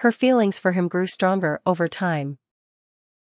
Her feelings for him grew stronger over time.